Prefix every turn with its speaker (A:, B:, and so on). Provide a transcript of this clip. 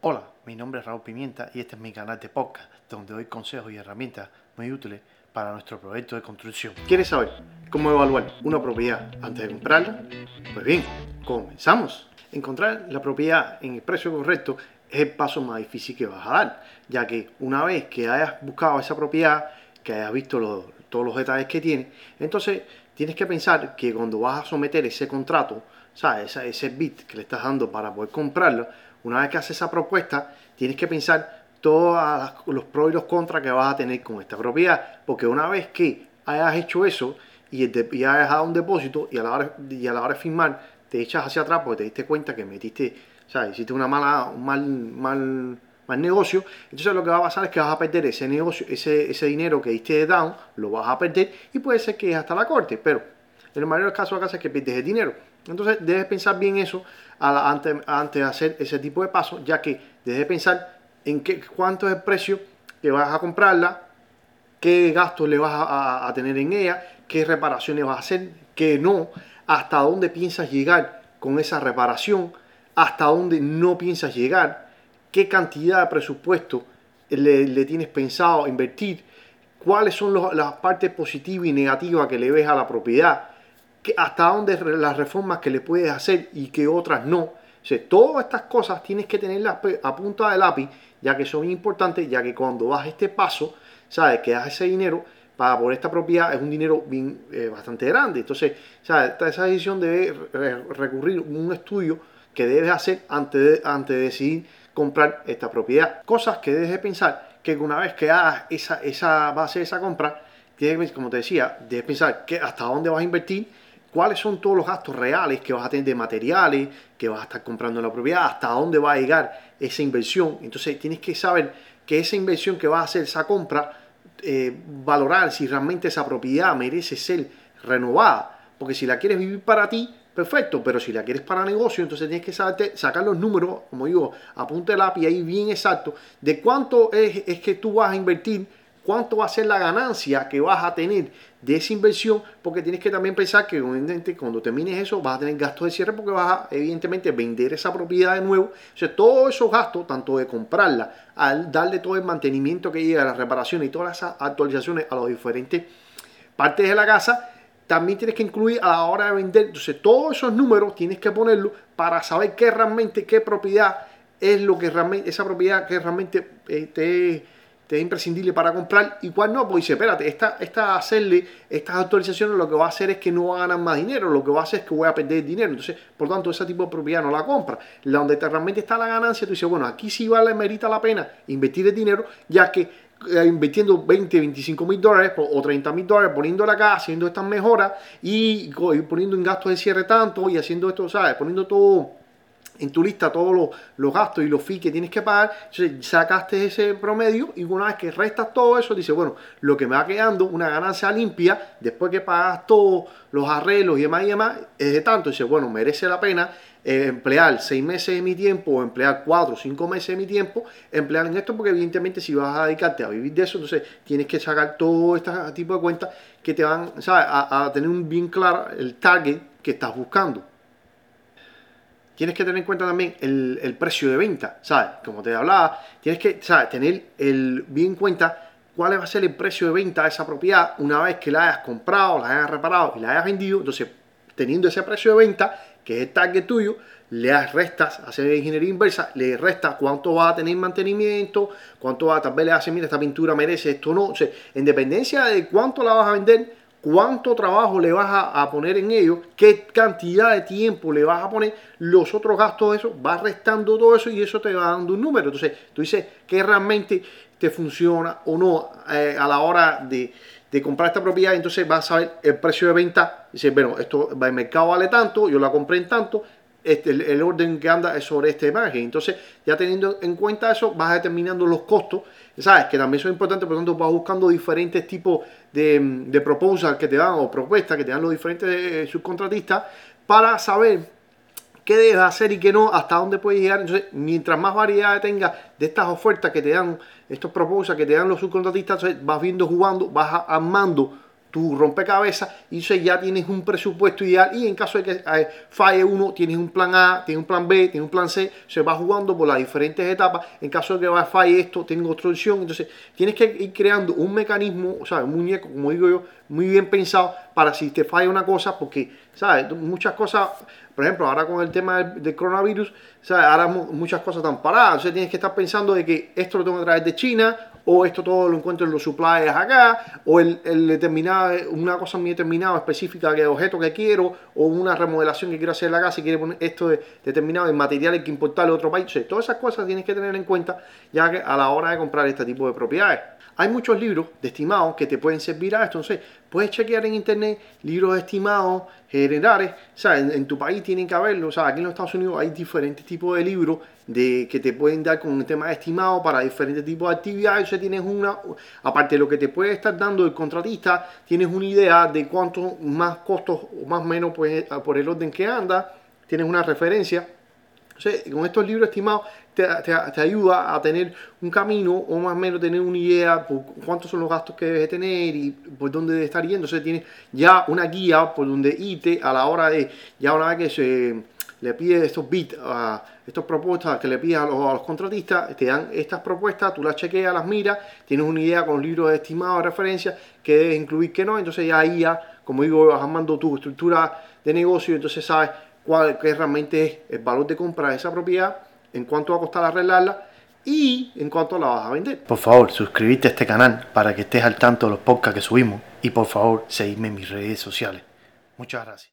A: Hola, mi nombre es Raúl Pimienta y este es mi canal de podcast donde doy consejos y herramientas muy útiles para nuestro proyecto de construcción. ¿Quieres saber cómo evaluar una propiedad antes de comprarla? Pues bien, comenzamos. Encontrar la propiedad en el precio correcto es el paso más difícil que vas a dar, ya que una vez que hayas buscado esa propiedad, que hayas visto todos los detalles que tiene, entonces tienes que pensar que cuando vas a someter ese contrato, ¿sabes? Ese, ese bit que le estás dando para poder comprarlo, una vez que haces esa propuesta, tienes que pensar todos los pros y los contras que vas a tener con esta propiedad, porque una vez que hayas hecho eso y, y hayas dado un depósito y a, la hora, y a la hora de firmar te echas hacia atrás porque te diste cuenta que metiste, o sea, hiciste una mala, un mal, mal, mal negocio, entonces lo que va a pasar es que vas a perder ese negocio, ese, ese dinero que diste de down, lo vas a perder y puede ser que es hasta la corte, pero en el mayor caso acá es que pierdes el dinero. Entonces debes pensar bien eso antes, antes de hacer ese tipo de pasos, ya que debes pensar en qué, cuánto es el precio que vas a comprarla, qué gastos le vas a, tener en ella, qué reparaciones vas a hacer, qué no, hasta dónde piensas llegar con esa reparación, hasta dónde no piensas llegar, qué cantidad de presupuesto le, tienes pensado invertir, cuáles son las partes positivas y negativas que le ves a la propiedad, hasta dónde las reformas que le puedes hacer y que otras no. todas estas cosas tienes que tenerlas a punta de lápiz ya que son importantes, ya que cuando vas a este paso, sabes que das ese dinero para por esta propiedad es un dinero bien, eh, bastante grande. Entonces, ¿sabes? esa decisión debe recurrir un estudio que debes hacer antes de, antes de decidir comprar esta propiedad. Cosas que debes de pensar que una vez que hagas esa, esa base de esa compra, como te decía, debes pensar que hasta dónde vas a invertir, cuáles son todos los gastos reales que vas a tener de materiales, que vas a estar comprando en la propiedad, hasta dónde va a llegar esa inversión. Entonces tienes que saber que esa inversión que vas a hacer, esa compra, eh, valorar si realmente esa propiedad merece ser renovada. Porque si la quieres vivir para ti, perfecto, pero si la quieres para negocio, entonces tienes que sacar los números, como digo, apunte lápiz ahí bien exacto, de cuánto es que tú vas a invertir cuánto va a ser la ganancia que vas a tener de esa inversión, porque tienes que también pensar que cuando termines eso vas a tener gastos de cierre porque vas a evidentemente vender esa propiedad de nuevo. O sea, todos esos gastos, tanto de comprarla, al darle todo el mantenimiento que llega, las reparaciones y todas las actualizaciones a los diferentes partes de la casa, también tienes que incluir a la hora de vender. Entonces, todos esos números tienes que ponerlos para saber qué realmente, qué propiedad es lo que realmente, esa propiedad que realmente eh, te te es imprescindible para comprar y cuál no, pues dice, espérate, esta, esta hacerle estas actualizaciones lo que va a hacer es que no va a ganar más dinero, lo que va a hacer es que voy a perder dinero, entonces, por tanto, ese tipo de propiedad no la compra. La donde realmente está la ganancia, tú dices, bueno, aquí sí vale, merita la pena invertir el dinero, ya que eh, invirtiendo 20, 25 mil dólares o 30 mil dólares, poniéndola acá, haciendo estas mejoras y poniendo en gastos de cierre tanto y haciendo esto, ¿sabes? Poniendo todo en tu lista todos los, gastos y los fees que tienes que pagar, sacaste ese promedio y una vez que restas todo eso, dice, bueno, lo que me va quedando una ganancia limpia, después que pagas todos los arreglos y demás y demás, es de tanto, dice, bueno, merece la pena eh, emplear seis meses de mi tiempo o emplear cuatro o cinco meses de mi tiempo, emplear en esto, porque evidentemente si vas a dedicarte a vivir de eso, entonces tienes que sacar todo este tipo de cuentas que te van. A, a tener un bien claro el target que estás buscando tienes que tener en cuenta también el, precio de venta, ¿sabes? Como te hablaba, tienes que ¿sabes? tener el, bien en cuenta cuál va a ser el precio de venta de esa propiedad una vez que la hayas comprado, la hayas reparado y la hayas vendido. Entonces, teniendo ese precio de venta, que es el target tuyo, le restas, hacer ingeniería inversa, le restas cuánto va a tener mantenimiento, cuánto va, tal vez le hace, mira, esta pintura merece esto no. O sea, en dependencia de cuánto la vas a vender, cuánto trabajo le vas a, poner en ello, qué cantidad de tiempo le vas a poner, los otros gastos eso, vas restando todo eso y eso te va dando un número. Entonces, tú dices que realmente te funciona o no eh, a la hora de, comprar esta propiedad, entonces vas a saber el precio de venta. Dices, bueno, esto el mercado vale tanto, yo la compré en tanto, este, el, orden que anda es sobre este margen. Entonces, ya teniendo en cuenta eso, vas determinando los costos, ¿sabes? Que también son importantes, por lo tanto, vas buscando diferentes tipos de, de que te dan o propuestas que te dan los diferentes eh, subcontratistas para saber qué debes hacer y qué no, hasta dónde puedes llegar. Entonces, mientras más variedad tengas de estas ofertas que te dan, estos proposals que te dan los subcontratistas, vas viendo, jugando, vas armando tu rompecabezas y entonces ya tienes un presupuesto ideal y en caso de que eh, falle uno, tienes un plan A, tienes un plan B, tienes un plan C, se va jugando por las diferentes etapas. En caso de que falle esto, tengo otra opción. Entonces tienes que ir creando un mecanismo, o sea, un muñeco, como digo yo, muy bien pensado para si te falla una cosa, porque, ¿sabes? Muchas cosas, por ejemplo, ahora con el tema del, coronavirus, ¿sabes? Ahora muchas cosas están paradas. Entonces tienes que estar pensando de que esto lo tengo que traer de China o esto todo lo encuentro en los supplies acá, o el, determinado, una cosa muy determinada, específica, que objeto que quiero, o una remodelación que quiero hacer en la casa y quiero poner esto de, determinado de materiales que importarle a otro país. todas esas cosas tienes que tener en cuenta ya que a la hora de comprar este tipo de propiedades. Hay muchos libros de estimados que te pueden servir a esto. Entonces, puedes chequear en internet libros estimados generales. O sea, en, tu país tienen que haberlo. O sea, aquí en los Estados Unidos hay diferentes tipos de libros de, que te pueden dar con un tema estimado para diferentes tipos de actividades. O sea, tienes una, aparte de lo que te puede estar dando el contratista, tienes una idea de cuánto más costos o más menos pues, por el orden que anda. Tienes una referencia con estos libros estimados te, ayuda a tener un camino o más o menos tener una idea por cuántos son los gastos que debes tener y por dónde debe estar yendo. Entonces tienes ya una guía por donde irte a la hora de, ya una vez que se le pide estos bits, a estas propuestas que le pides a los, contratistas, te dan estas propuestas, tú las chequeas, las miras, tienes una idea con libros estimados de referencia que debes incluir que no, entonces ya ahí ya, como digo, vas armando tu estructura de negocio, entonces sabes cuál realmente es el valor de compra de esa propiedad, en cuánto va a costar arreglarla y en cuánto la vas a vender.
B: Por favor, suscríbete a este canal para que estés al tanto de los podcasts que subimos y por favor, seguidme en mis redes sociales. Muchas gracias.